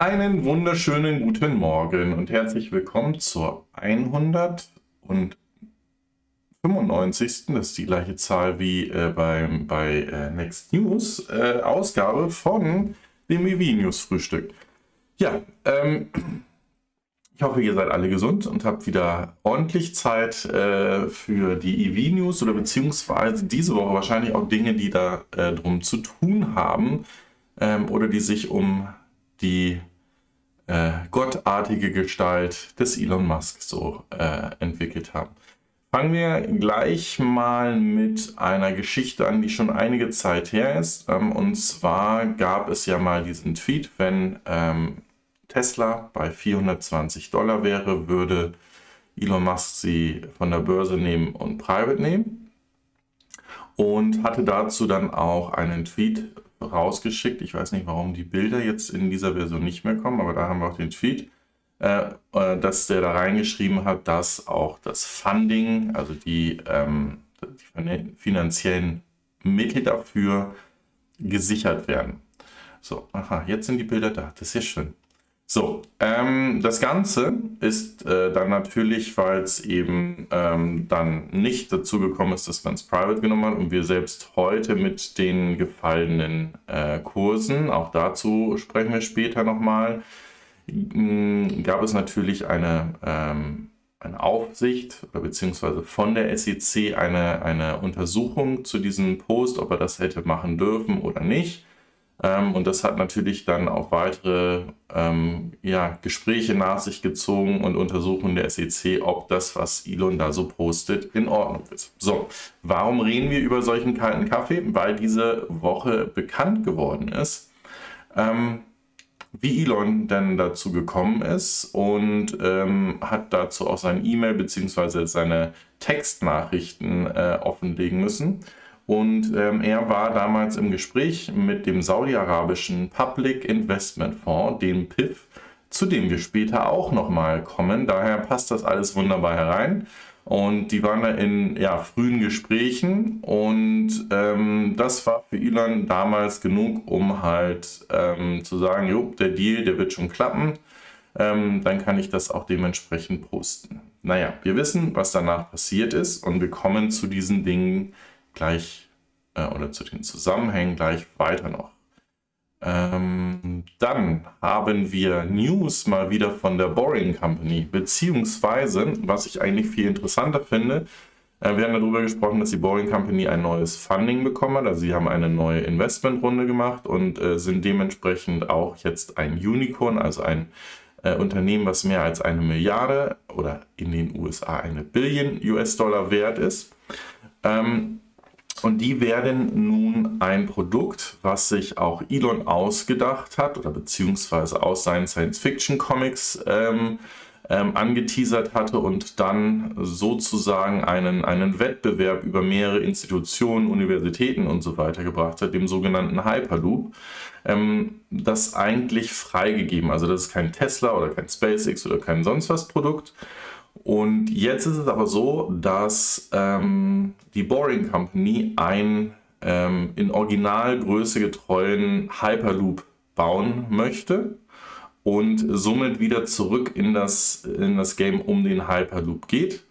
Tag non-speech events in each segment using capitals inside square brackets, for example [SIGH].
Einen wunderschönen guten Morgen und herzlich willkommen zur 195. Das ist die gleiche Zahl wie äh, beim, bei äh, Next News äh, Ausgabe von dem EV News Frühstück. Ja, ähm, ich hoffe, ihr seid alle gesund und habt wieder ordentlich Zeit äh, für die EV News oder beziehungsweise diese Woche wahrscheinlich auch Dinge, die da äh, drum zu tun haben ähm, oder die sich um die äh, gottartige Gestalt des Elon Musk so äh, entwickelt haben. Fangen wir gleich mal mit einer Geschichte an, die schon einige Zeit her ist. Ähm, und zwar gab es ja mal diesen Tweet, wenn ähm, Tesla bei 420 Dollar wäre, würde Elon Musk sie von der Börse nehmen und private nehmen. Und hatte dazu dann auch einen Tweet rausgeschickt. Ich weiß nicht, warum die Bilder jetzt in dieser Version nicht mehr kommen, aber da haben wir auch den Tweet, äh, äh dass der da reingeschrieben hat, dass auch das Funding, also die, ähm, die finanziellen Mittel dafür gesichert werden. So, aha, jetzt sind die Bilder da. Das ist ja schön. So, ähm, das Ganze ist äh, dann natürlich, weil es eben ähm, dann nicht dazu gekommen ist, dass man es private genommen hat und wir selbst heute mit den gefallenen äh, Kursen, auch dazu sprechen wir später nochmal, gab es natürlich eine, ähm, eine Aufsicht oder beziehungsweise von der SEC eine, eine Untersuchung zu diesem Post, ob er das hätte machen dürfen oder nicht. Ähm, und das hat natürlich dann auch weitere ähm, ja, Gespräche nach sich gezogen und Untersuchungen der SEC, ob das, was Elon da so postet, in Ordnung ist. So, warum reden wir über solchen kalten Kaffee? Weil diese Woche bekannt geworden ist, ähm, wie Elon denn dazu gekommen ist und ähm, hat dazu auch sein E-Mail bzw. seine Textnachrichten äh, offenlegen müssen. Und ähm, er war damals im Gespräch mit dem saudi-arabischen Public Investment Fonds, dem PIF, zu dem wir später auch nochmal kommen. Daher passt das alles wunderbar herein. Und die waren da in ja, frühen Gesprächen und ähm, das war für Elon damals genug, um halt ähm, zu sagen, jo, der Deal, der wird schon klappen. Ähm, dann kann ich das auch dementsprechend posten. Naja, wir wissen, was danach passiert ist und wir kommen zu diesen Dingen gleich äh, oder zu den Zusammenhängen gleich weiter noch. Ähm, dann haben wir News mal wieder von der Boring Company, beziehungsweise, was ich eigentlich viel interessanter finde, äh, wir haben darüber gesprochen, dass die Boring Company ein neues Funding bekommen hat. Also sie haben eine neue Investmentrunde gemacht und äh, sind dementsprechend auch jetzt ein Unicorn, also ein äh, Unternehmen, was mehr als eine Milliarde oder in den USA eine Billion US-Dollar wert ist. Ähm, und die werden nun ein Produkt, was sich auch Elon ausgedacht hat oder beziehungsweise aus seinen Science-Fiction-Comics ähm, ähm, angeteasert hatte und dann sozusagen einen, einen Wettbewerb über mehrere Institutionen, Universitäten und so weiter gebracht hat, dem sogenannten Hyperloop, ähm, das eigentlich freigegeben. Also das ist kein Tesla oder kein SpaceX oder kein sonst was Produkt, und jetzt ist es aber so, dass ähm, die Boring Company einen ähm, in Originalgröße getreuen Hyperloop bauen möchte und somit wieder zurück in das, in das Game um den Hyperloop geht.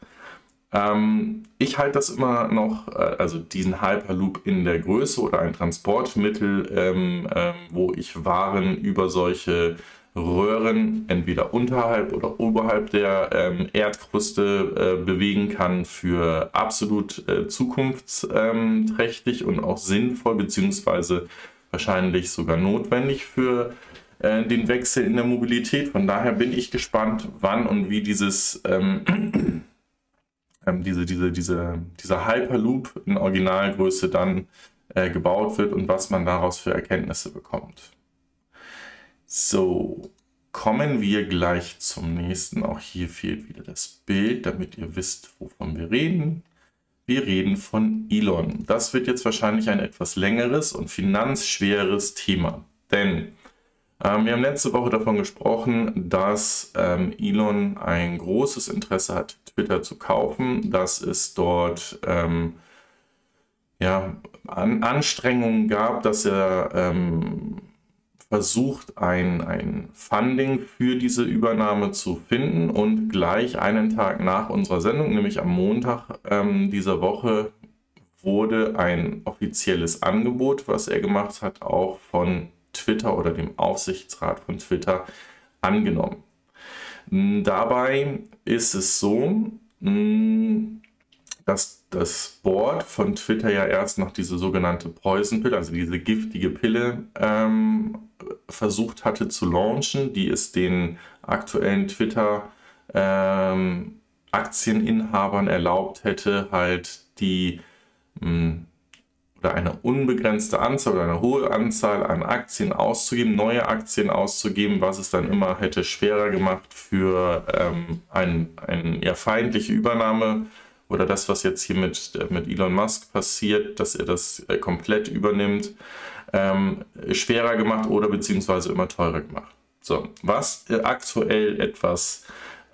Ähm, ich halte das immer noch, äh, also diesen Hyperloop in der Größe oder ein Transportmittel, ähm, äh, wo ich Waren über solche Röhren entweder unterhalb oder oberhalb der ähm, Erdkruste äh, bewegen kann, für absolut äh, zukunftsträchtig und auch sinnvoll, beziehungsweise wahrscheinlich sogar notwendig für äh, den Wechsel in der Mobilität. Von daher bin ich gespannt, wann und wie dieses ähm, [CLEARS THROAT] ähm, diese, diese, diese, dieser Hyperloop in Originalgröße dann äh, gebaut wird und was man daraus für Erkenntnisse bekommt. So, kommen wir gleich zum nächsten. Auch hier fehlt wieder das Bild, damit ihr wisst, wovon wir reden. Wir reden von Elon. Das wird jetzt wahrscheinlich ein etwas längeres und finanzschweres Thema. Denn ähm, wir haben letzte Woche davon gesprochen, dass ähm, Elon ein großes Interesse hat, Twitter zu kaufen, dass es dort ähm, ja, An Anstrengungen gab, dass er ähm, versucht, ein, ein Funding für diese Übernahme zu finden und gleich einen Tag nach unserer Sendung, nämlich am Montag ähm, dieser Woche, wurde ein offizielles Angebot, was er gemacht hat, auch von Twitter oder dem Aufsichtsrat von Twitter angenommen. Dabei ist es so, dass das Board von Twitter ja erst noch diese sogenannte Poison Pill, also diese giftige Pille, ähm, versucht hatte zu launchen, die es den aktuellen Twitter ähm, Aktieninhabern erlaubt hätte, halt die mh, hm, oder eine unbegrenzte Anzahl oder eine hohe Anzahl an Aktien auszugeben, neue Aktien auszugeben, was es dann immer hätte schwerer gemacht für ähm, eine ein, eher feindliche Übernahme oder das, was jetzt hier mit, mit Elon Musk passiert, dass er das äh, komplett übernimmt, ähm, schwerer gemacht oder beziehungsweise immer teurer gemacht. So, was äh, aktuell etwas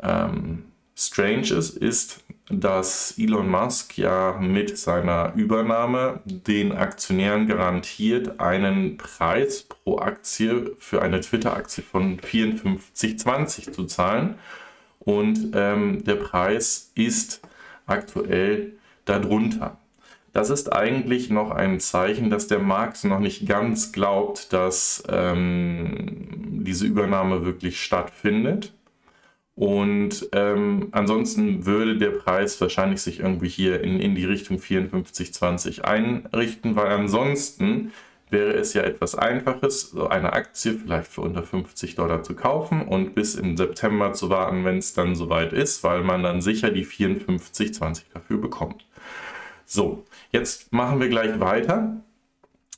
ähm, strange ist, ist, dass Elon Musk ja mit seiner Übernahme den Aktionären garantiert, einen Preis pro Aktie für eine Twitter-Aktie von 54,20 zu zahlen. Und ähm, der Preis ist aktuell darunter. Das ist eigentlich noch ein Zeichen, dass der Markt noch nicht ganz glaubt, dass ähm, diese Übernahme wirklich stattfindet. Und ähm, ansonsten würde der Preis wahrscheinlich sich irgendwie hier in, in die Richtung 54,20 einrichten, weil ansonsten wäre es ja etwas Einfaches, so eine Aktie vielleicht für unter 50 Dollar zu kaufen und bis im September zu warten, wenn es dann soweit ist, weil man dann sicher die 54,20 dafür bekommt. So, jetzt machen wir gleich weiter.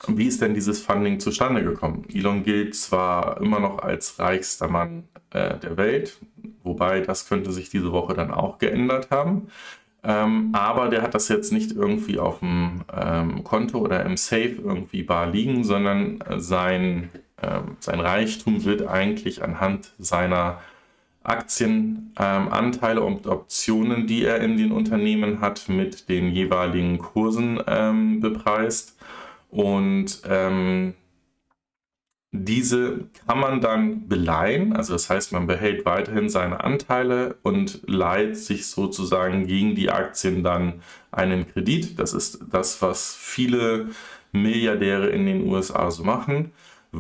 Wie ist denn dieses Funding zustande gekommen? Elon gilt zwar immer noch als reichster Mann äh, der Welt, wobei das könnte sich diese Woche dann auch geändert haben. Ähm, aber der hat das jetzt nicht irgendwie auf dem ähm, Konto oder im Safe irgendwie bar liegen, sondern sein, ähm, sein Reichtum wird eigentlich anhand seiner Aktienanteile ähm, und Optionen, die er in den Unternehmen hat, mit den jeweiligen Kursen ähm, bepreist. Und ähm, diese kann man dann beleihen, also das heißt, man behält weiterhin seine Anteile und leiht sich sozusagen gegen die Aktien dann einen Kredit. Das ist das, was viele Milliardäre in den USA so machen,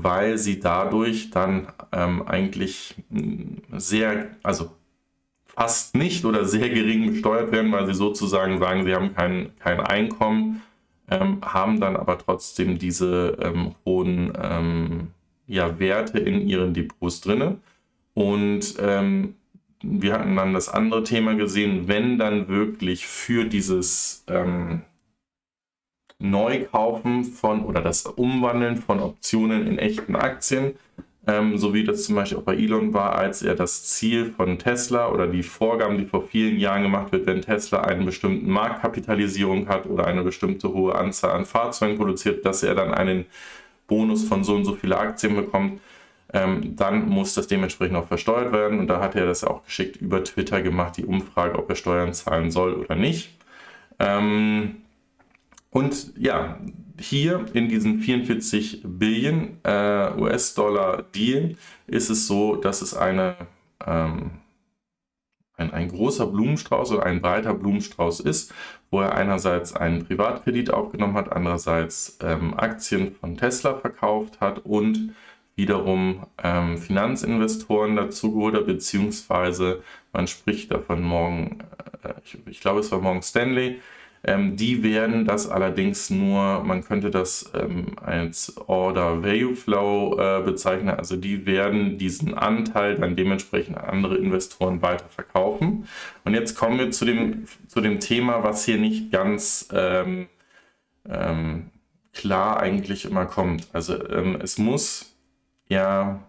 weil sie dadurch dann ähm, eigentlich hm, sehr, also fast nicht oder sehr gering besteuert werden, weil sie sozusagen sagen, sie haben kein, kein Einkommen, ähm, haben dann aber trotzdem diese ähm, hohen ähm, ja, Werte in ihren Depots drin. Und ähm, wir hatten dann das andere Thema gesehen, wenn dann wirklich für dieses ähm, Neukaufen von oder das Umwandeln von Optionen in echten Aktien, ähm, so wie das zum Beispiel auch bei Elon war, als er das Ziel von Tesla oder die Vorgaben, die vor vielen Jahren gemacht wird, wenn Tesla eine bestimmte Marktkapitalisierung hat oder eine bestimmte hohe Anzahl an Fahrzeugen produziert, dass er dann einen Bonus von so und so viele Aktien bekommt, ähm, dann muss das dementsprechend auch versteuert werden. Und da hat er das auch geschickt über Twitter gemacht, die Umfrage, ob er Steuern zahlen soll oder nicht. Ähm, und ja, hier in diesem 44 Billion äh, US-Dollar Deal ist es so, dass es eine ähm, ein, ein großer Blumenstrauß oder ein breiter Blumenstrauß ist, wo er einerseits einen Privatkredit aufgenommen hat, andererseits ähm, Aktien von Tesla verkauft hat und wiederum ähm, Finanzinvestoren dazu geholt hat, beziehungsweise man spricht davon morgen, äh, ich, ich glaube es war morgen Stanley, ähm, die werden das allerdings nur, man könnte das ähm, als Order Value Flow äh, bezeichnen, also die werden diesen Anteil dann dementsprechend an andere Investoren weiter verkaufen. Und jetzt kommen wir zu dem, zu dem Thema, was hier nicht ganz ähm, ähm klar eigentlich immer kommt. Also ähm, es muss ja,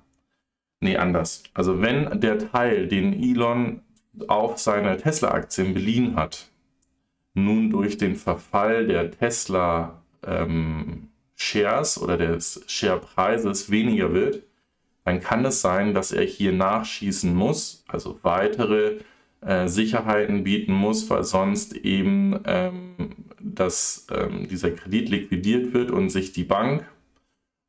nee, anders. Also wenn der Teil, den Elon auf seine Tesla-Aktien beliehen hat, nun durch den Verfall der Tesla ähm, Shares oder des Share-Preises weniger wird, dann kann es sein, dass er hier nachschießen muss, also weitere äh, Sicherheiten bieten muss, weil sonst eben ähm, dass, ähm, dieser Kredit liquidiert wird und sich die Bank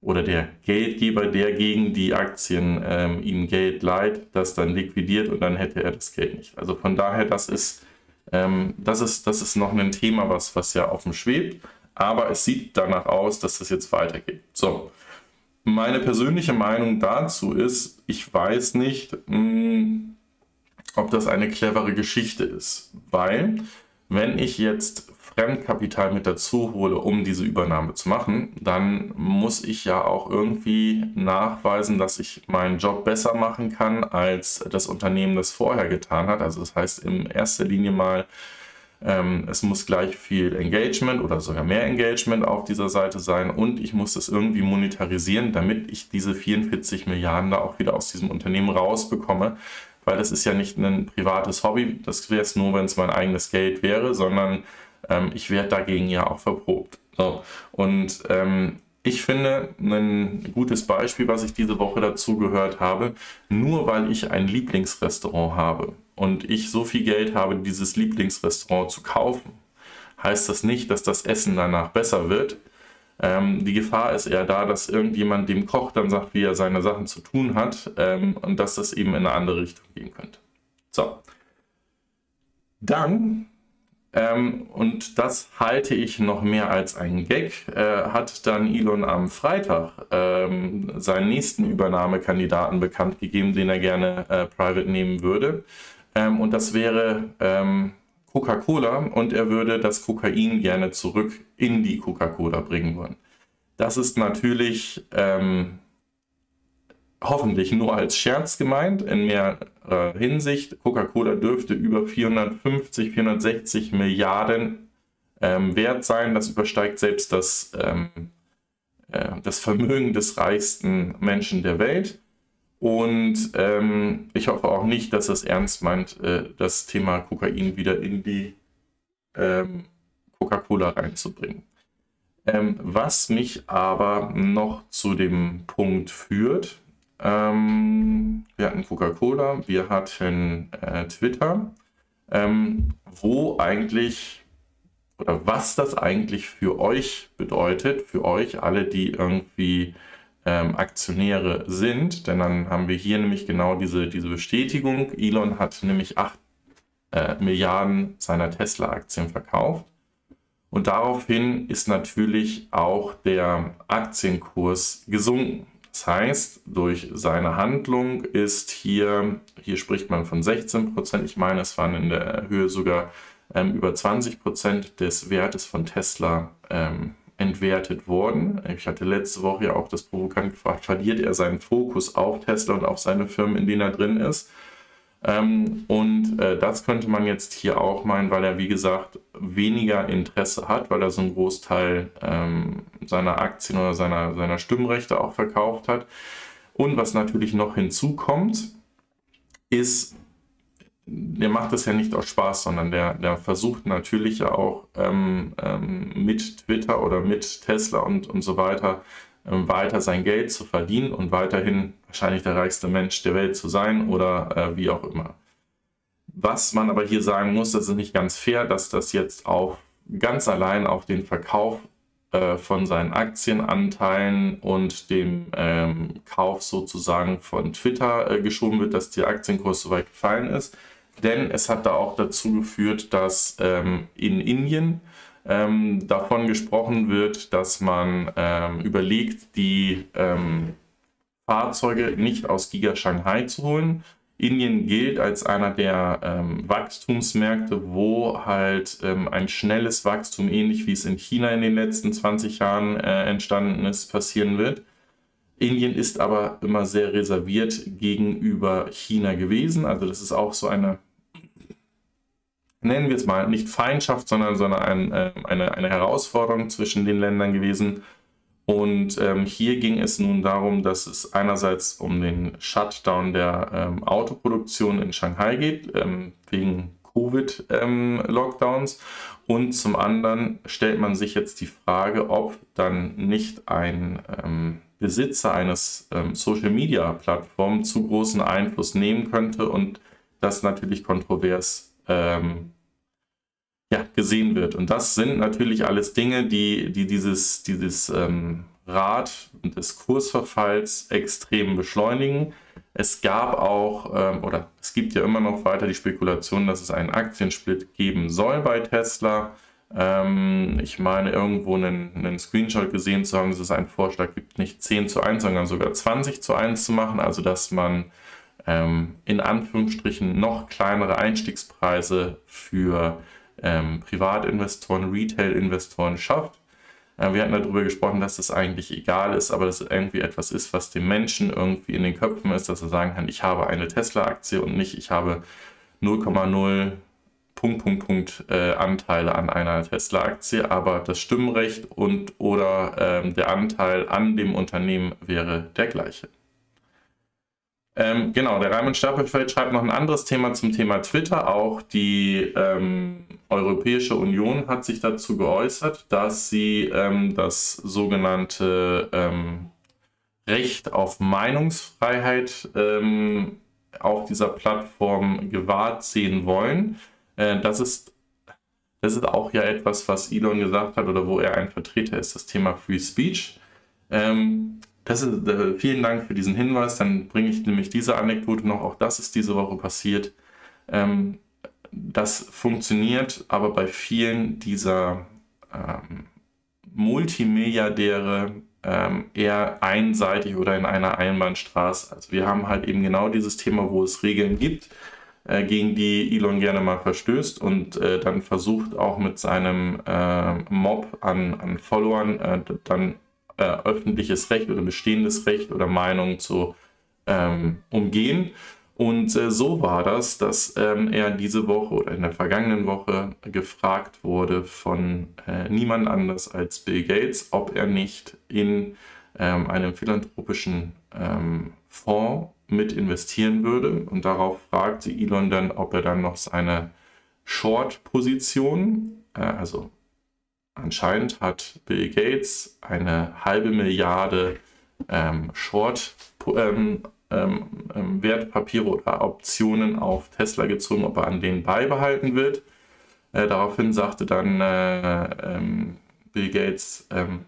oder der Geldgeber, der gegen die Aktien ähm, ihm Geld leiht, das dann liquidiert und dann hätte er das Geld nicht. Also von daher, das ist, ähm, das ist, das ist noch ein Thema, was, was ja offen schwebt, aber es sieht danach aus, dass das jetzt weitergeht. So, meine persönliche Meinung dazu ist, ich weiß nicht, mh, hm, ob das eine clevere Geschichte ist, weil wenn ich jetzt Fremdkapital mit dazu hole, um diese Übernahme zu machen, dann muss ich ja auch irgendwie nachweisen, dass ich meinen Job besser machen kann, als das Unternehmen das vorher getan hat. Also das heißt in erster Linie mal, ähm, es muss gleich viel Engagement oder sogar mehr Engagement auf dieser Seite sein und ich muss das irgendwie monetarisieren, damit ich diese 44 Milliarden da auch wieder aus diesem Unternehmen rausbekomme, weil das ist ja nicht ein privates Hobby, das wäre es nur, wenn es mein eigenes Geld wäre, sondern ähm, ich werde dagegen ja auch verprobt. So. Und ähm, ich finde ein gutes Beispiel, was ich diese Woche dazu gehört habe, nur weil ich ein Lieblingsrestaurant habe und ich so viel Geld habe, dieses Lieblingsrestaurant zu kaufen, heißt das nicht, dass das Essen danach besser wird. Ähm, die Gefahr ist eher da, dass irgendjemand dem Koch dann sagt, wie er seine Sachen zu tun hat ähm, und dass das eben in eine andere Richtung gehen könnte. So. Dann ähm, und das halte ich noch mehr als einen Gag. Äh, hat dann Elon am Freitag ähm, seinen nächsten Übernahmekandidaten bekannt gegeben, den er gerne äh, private nehmen würde. Ähm, und das wäre ähm, Coca-Cola und er würde das Kokain gerne zurück in die Coca-Cola bringen wollen. Das ist natürlich ähm, hoffentlich nur als Scherz gemeint, in mehrerer Hinsicht. Coca-Cola dürfte über 450, 460 Milliarden ähm, wert sein. Das übersteigt selbst das, ähm, äh, das Vermögen des reichsten Menschen der Welt. Und ähm, ich hoffe auch nicht, dass es ernst meint, äh, das Thema Kokain wieder in die ähm, Coca-Cola reinzubringen. Ähm, was mich aber noch zu dem Punkt führt, ähm, wir hatten Coca-Cola, wir hatten äh, Twitter, ähm, wo eigentlich oder was das eigentlich für euch bedeutet, für euch alle, die irgendwie ähm, Aktionäre sind. Denn dann haben wir hier nämlich genau diese, diese Bestätigung. Elon hat nämlich 8 äh, Milliarden seiner Tesla-Aktien verkauft. Und daraufhin ist natürlich auch der Aktienkurs gesunken. Das heißt, durch seine Handlung ist hier, hier spricht man von 16 Prozent, ich meine, es waren in der Höhe sogar ähm, über 20 Prozent des Wertes von Tesla ähm, entwertet worden. Ich hatte letzte Woche ja auch das provokant gefragt, verliert er seinen Fokus auf Tesla und auf seine Firmen, in denen er drin ist? Ähm, und äh, das könnte man jetzt hier auch meinen, weil er, wie gesagt, weniger Interesse hat, weil er so einen Großteil ähm, seiner Aktien oder seiner, seiner Stimmrechte auch verkauft hat. Und was natürlich noch hinzukommt, ist, der macht das ja nicht aus Spaß, sondern der, der versucht natürlich ja auch ähm, ähm mit Twitter oder mit Tesla und, und so weiter weiter sein Geld zu verdienen und weiterhin wahrscheinlich der reichste Mensch der Welt zu sein oder äh, wie auch immer. Was man aber hier sagen muss, das ist nicht ganz fair, dass das jetzt auch ganz allein auf den Verkauf äh, von seinen Aktienanteilen und dem ähm, Kauf sozusagen von Twitter äh, geschoben wird, dass der Aktienkurs so weit gefallen ist. Denn es hat da auch dazu geführt, dass ähm, in Indien ähm, davon gesprochen wird, dass man ähm, überlegt, die ähm, Fahrzeuge nicht aus Giga Shanghai zu holen. Indien gilt als einer der ähm, Wachstumsmärkte, wo halt ähm, ein schnelles Wachstum, ähnlich wie es in China in den letzten 20 Jahren äh, entstanden ist, passieren wird. Indien ist aber immer sehr reserviert gegenüber China gewesen. Also das ist auch so eine nennen wir es mal, nicht Feindschaft, sondern, sondern ein, äh, eine, eine Herausforderung zwischen den Ländern gewesen. Und ähm, hier ging es nun darum, dass es einerseits um den Shutdown der ähm, Autoproduktion in Shanghai geht, ähm, wegen Covid-Lockdowns. Ähm, und zum anderen stellt man sich jetzt die Frage, ob dann nicht ein ähm, Besitzer eines ähm, Social-Media-Plattform zu großen Einfluss nehmen könnte und das natürlich kontrovers ähm, ja, gesehen wird. Und das sind natürlich alles Dinge, die, die dieses, dieses ähm, Rad des Kursverfalls extrem beschleunigen. Es gab auch, ähm, oder es gibt ja immer noch weiter die Spekulation, dass es einen Aktiensplit geben soll bei Tesla. Ähm, ich meine, irgendwo einen, einen, Screenshot gesehen zu haben, dass es einen Vorschlag gibt, nicht 10 zu 1, sondern sogar 20 zu 1 zu machen. Also, dass man ähm, in Anführungsstrichen noch kleinere Einstiegspreise für ähm, Privatinvestoren, Retail-Investoren schafft. Äh, wir hatten darüber gesprochen, dass das eigentlich egal ist, aber dass es irgendwie etwas ist, was dem Menschen irgendwie in den Köpfen ist, dass er sagen kann, ich habe eine Tesla-Aktie und nicht, ich habe 0,0 Punkt, Punkt, Punkt äh, Anteile an einer Tesla-Aktie, aber das Stimmrecht und oder ähm, der Anteil an dem Unternehmen wäre der gleiche. Ähm, genau, der Raimund Stapelfeld schreibt noch ein anderes Thema zum Thema Twitter. Auch die ähm, Europäische Union hat sich dazu geäußert, dass sie ähm, das sogenannte ähm, Recht auf Meinungsfreiheit ähm, auf dieser Plattform gewahrt sehen wollen. Äh, das ist das ist auch ja etwas, was Elon gesagt hat oder wo er ein Vertreter ist, das Thema Free Speech. Ähm, das ist, äh, vielen Dank für diesen Hinweis. Dann bringe ich nämlich diese Anekdote noch. Auch das ist diese Woche passiert. Ähm, das funktioniert aber bei vielen dieser ähm, Multimilliardäre ähm, eher einseitig oder in einer Einbahnstraße. Also wir haben halt eben genau dieses Thema, wo es Regeln gibt, äh, gegen die Elon gerne mal verstößt und äh, dann versucht auch mit seinem äh, Mob an, an Followern äh, dann äh, öffentliches Recht oder bestehendes Recht oder Meinung zu ähm, umgehen. Und äh, so war das, dass ähm, er diese Woche oder in der vergangenen Woche gefragt wurde von äh, niemand anders als Bill Gates, ob er nicht in ähm, einem philanthropischen ähm, Fonds mit investieren würde. Und darauf fragte Elon dann, ob er dann noch seine Short-Position, äh, also Anscheinend hat Bill Gates eine halbe Milliarde ähm, Short ähm, ähm, ähm, Wertpapiere oder Optionen auf Tesla gezogen, ob er an denen beibehalten wird. Äh, daraufhin sagte dann äh, ähm, Bill Gates, ähm,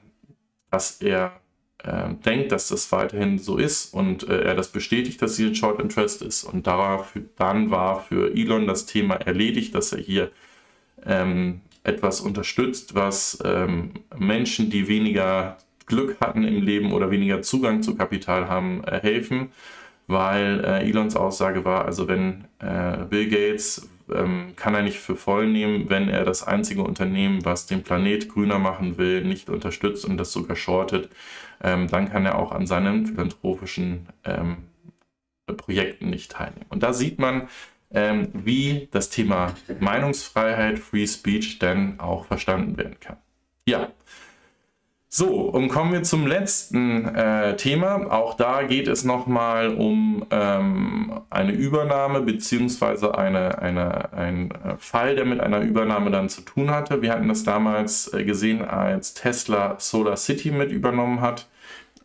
dass er äh, denkt, dass das weiterhin so ist und äh, er das bestätigt, dass hier ein Short Interest ist. Und darauf, dann war für Elon das Thema erledigt, dass er hier ähm, etwas unterstützt, was ähm, Menschen, die weniger Glück hatten im Leben oder weniger Zugang zu Kapital haben, äh, helfen, weil äh, Elons Aussage war, also wenn äh, Bill Gates ähm, kann er nicht für voll nehmen, wenn er das einzige Unternehmen, was den Planet grüner machen will, nicht unterstützt und das sogar shortet, ähm, dann kann er auch an seinen philanthropischen ähm, Projekten nicht teilnehmen. Und da sieht man, ähm, wie das Thema Meinungsfreiheit, Free Speech denn auch verstanden werden kann. Ja. So, und kommen wir zum letzten äh, Thema. Auch da geht es nochmal um ähm, eine Übernahme beziehungsweise eine, eine, ein äh, Fall, der mit einer Übernahme dann zu tun hatte. Wir hatten das damals äh, gesehen, als Tesla Solar City mit übernommen hat.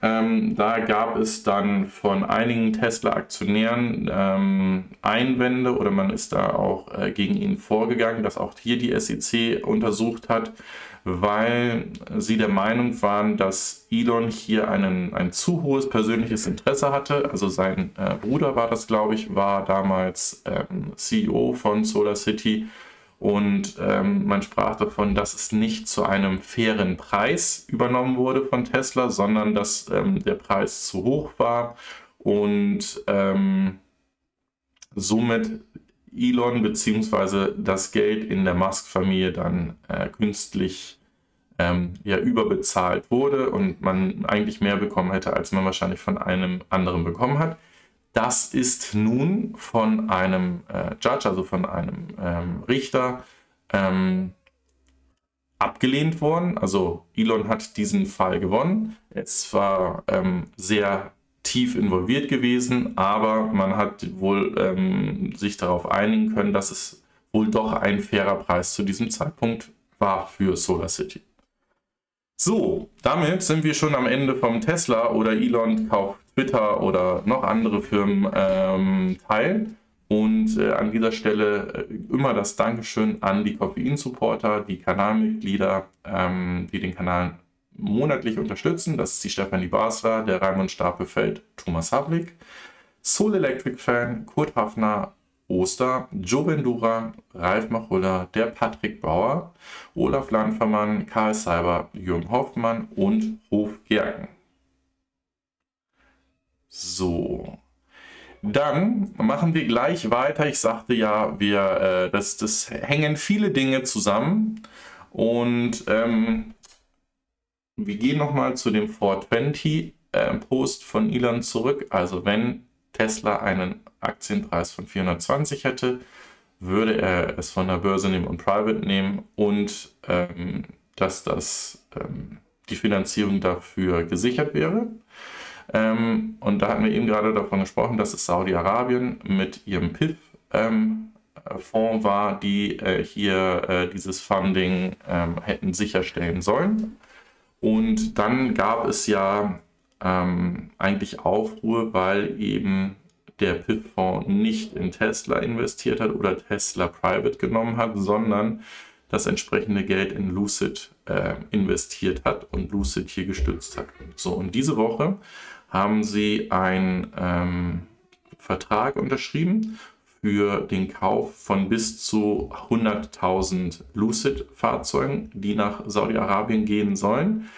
Ähm, da gab es dann von einigen Tesla-Aktionären ähm, Einwände oder man ist da auch äh, gegen ihn vorgegangen, dass auch hier die SEC untersucht hat, weil sie der Meinung waren, dass Elon hier einen, ein zu hohes persönliches Interesse hatte. Also sein äh, Bruder war das, glaube ich, war damals ähm, CEO von Solar City und ähm, man sprach davon, dass es nicht zu einem fairen Preis übernommen wurde von Tesla, sondern dass ähm, der Preis zu hoch war und ähm, somit Elon bzw. das Geld in der Musk-Familie dann äh, künstlich ähm, ja, überbezahlt wurde und man eigentlich mehr bekommen hätte, als man wahrscheinlich von einem anderen bekommen hat. Das ist nun von einem äh, Judge, also von einem ähm, Richter, ähm, abgelehnt worden. Also Elon hat diesen Fall gewonnen. Es war ähm, sehr tief involviert gewesen, aber man hat wohl ähm, sich darauf einigen können, dass es wohl doch ein fairer Preis zu diesem Zeitpunkt war für Solar City. So, damit sind wir schon am Ende vom Tesla oder Elon kauft Twitter oder noch andere Firmen ähm, teil. Und äh, an dieser Stelle äh, immer das Dankeschön an die Koffein-Supporter, die Kanalmitglieder, ähm, die den Kanal monatlich unterstützen. Das ist die Stefanie Basler, der Raimund Stapelfeld, Thomas Havlik, Soul Electric Fan, Kurt Hafner, Oster, Joe Vendura, Ralf Machulla, der Patrick Bauer, Olaf Landvermann, Karl Seiber, Jürgen Hoffmann und Hof Gerken. So. Dann machen wir gleich weiter. Ich sagte ja, wir, äh, das, das hängen viele Dinge zusammen. Und ähm, wir gehen nochmal zu dem 420 äh, Post von Elon zurück. Also wenn Tesla einen Aktienpreis von 420 hätte, würde er es von der Börse nehmen und Private nehmen und ähm, dass das, ähm, die Finanzierung dafür gesichert wäre. Ähm, und da hatten wir eben gerade davon gesprochen, dass es Saudi-Arabien mit ihrem PIF ähm, Fonds war, die äh, hier äh, dieses Funding ähm, hätten sicherstellen sollen. Und dann gab es ja ähm, eigentlich Aufruhr, weil eben der PIF-Fonds nicht in Tesla investiert hat oder Tesla Private genommen hat, sondern das entsprechende Geld in Lucid äh, investiert hat und Lucid hier gestützt hat. So, und diese Woche haben sie einen ähm, Vertrag unterschrieben für den Kauf von bis zu 100.000 Lucid-Fahrzeugen, die nach Saudi-Arabien gehen sollen.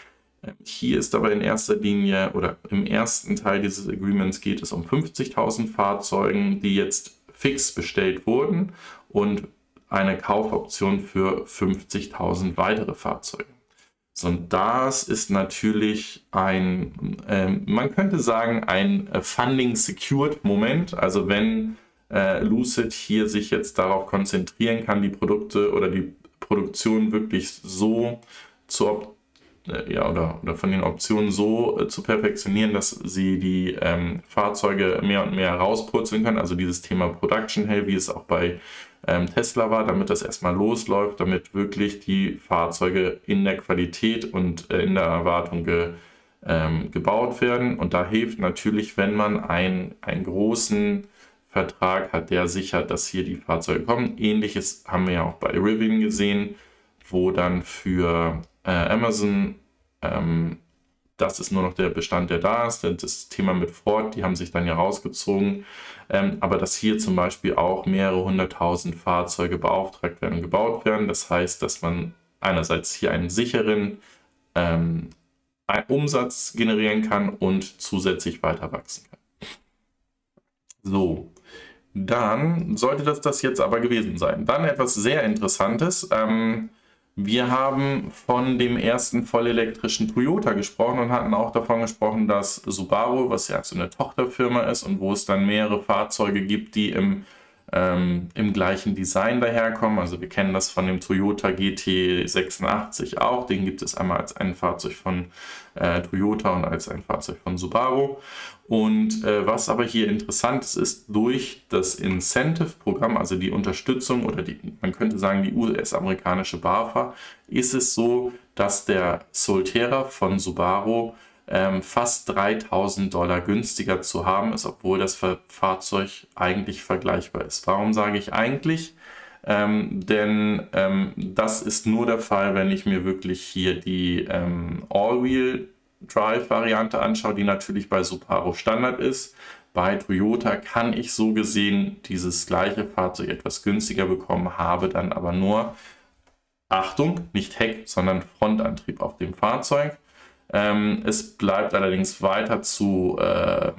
Hier ist aber in erster Linie oder im ersten Teil dieses Agreements geht es um 50.000 Fahrzeugen, die jetzt fix bestellt wurden und eine Kaufoption für 50.000 weitere Fahrzeuge. So, und das ist natürlich ein, äh, man könnte sagen, ein äh, Funding Secured Moment. Also wenn äh, Lucid hier sich jetzt darauf konzentrieren kann, die Produkte oder die Produktion wirklich so zu äh, ja, oder, oder von den Optionen so äh, zu perfektionieren, dass sie die ähm, Fahrzeuge mehr und mehr rauspurzeln können. Also dieses Thema Production Hell, wie es auch bei ähm, Tesla war, damit das erstmal losläuft, damit wirklich die Fahrzeuge in der Qualität und äh, in der Erwartung ge, ähm, gebaut werden. Und da hilft natürlich, wenn man ein, einen großen Vertrag hat, der sichert, dass hier die Fahrzeuge kommen. Ähnliches haben wir ja auch bei Rivian gesehen, wo dann für äh, Amazon ähm, das ist nur noch der Bestand, der da ist. Das Thema mit Ford, die haben sich dann ja rausgezogen. Ähm, aber dass hier zum Beispiel auch mehrere hunderttausend Fahrzeuge beauftragt werden und gebaut werden. Das heißt, dass man einerseits hier einen sicheren ähm, Umsatz generieren kann und zusätzlich weiter wachsen kann. So, dann sollte das das jetzt aber gewesen sein. Dann etwas sehr Interessantes. Ähm, wir haben von dem ersten vollelektrischen Toyota gesprochen und hatten auch davon gesprochen, dass Subaru, was ja so eine Tochterfirma ist und wo es dann mehrere Fahrzeuge gibt, die im, ähm, im gleichen Design daherkommen. Also wir kennen das von dem Toyota GT86 auch. Den gibt es einmal als ein Fahrzeug von äh, Toyota und als ein Fahrzeug von Subaru. Und äh, was aber hier interessant ist, ist durch das Incentive-Programm, also die Unterstützung oder die, man könnte sagen die US-amerikanische BAFA, ist es so, dass der Solterra von Subaru ähm, fast 3000 Dollar günstiger zu haben ist, obwohl das Fahrzeug eigentlich vergleichbar ist. Warum sage ich eigentlich? Ähm, denn ähm, das ist nur der Fall, wenn ich mir wirklich hier die ähm, All-Wheel Drive-Variante anschaue, die natürlich bei Subaru Standard ist. Bei Toyota kann ich so gesehen dieses gleiche Fahrzeug etwas günstiger bekommen, habe dann aber nur, Achtung, nicht Heck, sondern Frontantrieb auf dem Fahrzeug. Ähm, es bleibt allerdings weiter zu, äh,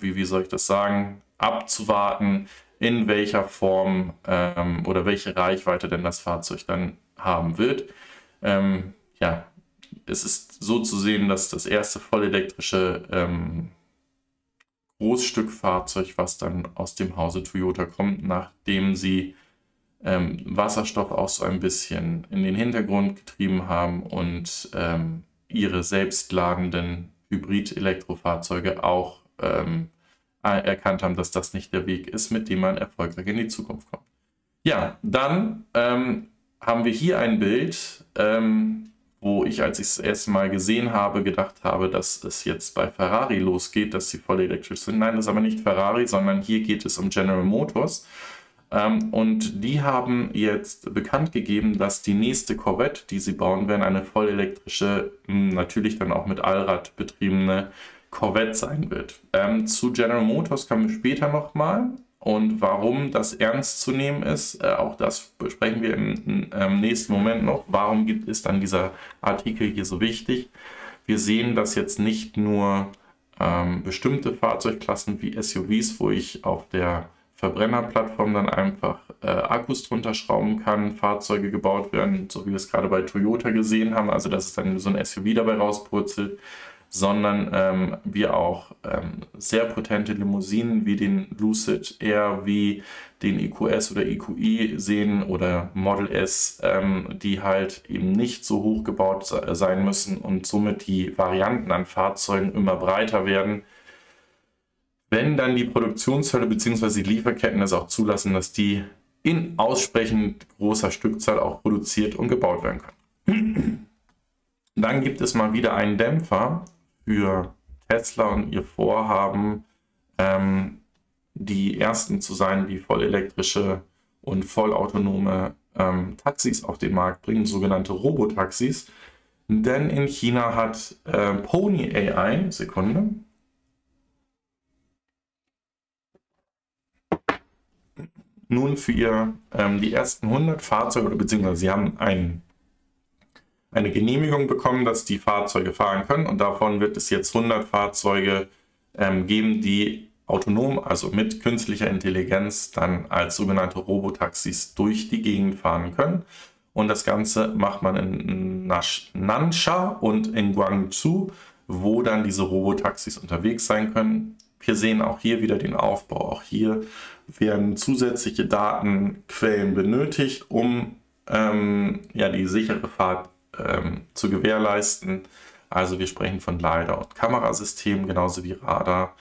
wie, wie soll ich das sagen, abzuwarten, in welcher Form ähm, oder welche Reichweite denn das Fahrzeug dann haben wird. Ähm, ja, es ist so zu sehen, dass das erste vollelektrische ähm, Großstückfahrzeug, was dann aus dem Hause Toyota kommt, nachdem sie ähm, Wasserstoff auch so ein bisschen in den Hintergrund getrieben haben und ähm, ihre selbstladenden Hybrid-Elektrofahrzeuge auch ähm, erkannt haben, dass das nicht der Weg ist, mit dem man erfolgreich in die Zukunft kommt. Ja, dann ähm, haben wir hier ein Bild, ähm, wo ich, als ich es das erste Mal gesehen habe, gedacht habe, dass es jetzt bei Ferrari losgeht, dass sie voll elektrisch sind. Nein, das ist aber nicht Ferrari, sondern hier geht es um General Motors. Ähm, und die haben jetzt bekannt gegeben, dass die nächste Corvette, die sie bauen werden, eine vollelektrische, hm, natürlich dann auch mit Allrad betriebene Corvette sein wird. Ähm, zu General Motors kommen wir später nochmal. Und warum das ernst zu nehmen ist, äh, auch das besprechen wir im, im nächsten Moment noch. Warum gibt, ist dann dieser Artikel hier so wichtig? Wir sehen, dass jetzt nicht nur ähm, bestimmte Fahrzeugklassen wie SUVs, wo ich auf der Verbrennerplattform dann einfach äh, Akkus drunter schrauben kann, Fahrzeuge gebaut werden, so wie wir es gerade bei Toyota gesehen haben, also dass es dann so ein SUV dabei rauspurzelt, sondern ähm, wir auch ähm, sehr potente Limousinen wie den Lucid Air, wie den EQS oder EQI sehen oder Model S, ähm, die halt eben nicht so hoch gebaut sein müssen und somit die Varianten an Fahrzeugen immer breiter werden. Wenn dann die Produktionshölle bzw. die Lieferketten es auch zulassen, dass die in aussprechend großer Stückzahl auch produziert und gebaut werden können. [CLEARS THROAT] Dann gibt es mal wieder einen Dämpfer für Tesla und ihr Vorhaben, ähm, die ersten zu sein, die vollelektrische und vollautonome ähm, Taxis auf den Markt bringen, sogenannte Robotaxis. Denn in China hat äh, Pony AI, Sekunde, nun für ähm, die ersten 100 Fahrzeuge, oder beziehungsweise sie haben ein, eine Genehmigung bekommen, dass die Fahrzeuge fahren können und davon wird es jetzt 100 Fahrzeuge ähm, geben, die autonom, also mit künstlicher Intelligenz, dann als sogenannte Robotaxis durch die Gegend fahren können. Und das Ganze macht man in Nansha und in Guangzhou, wo dann diese Robotaxis unterwegs sein können. Wir sehen auch hier wieder den Aufbau. Auch hier werden zusätzliche Datenquellen benötigt, um ähm, ja, die sichere Fahrt ähm, zu gewährleisten. Also wir sprechen von LiDAR und Kamerasystemen, genauso wie Radar.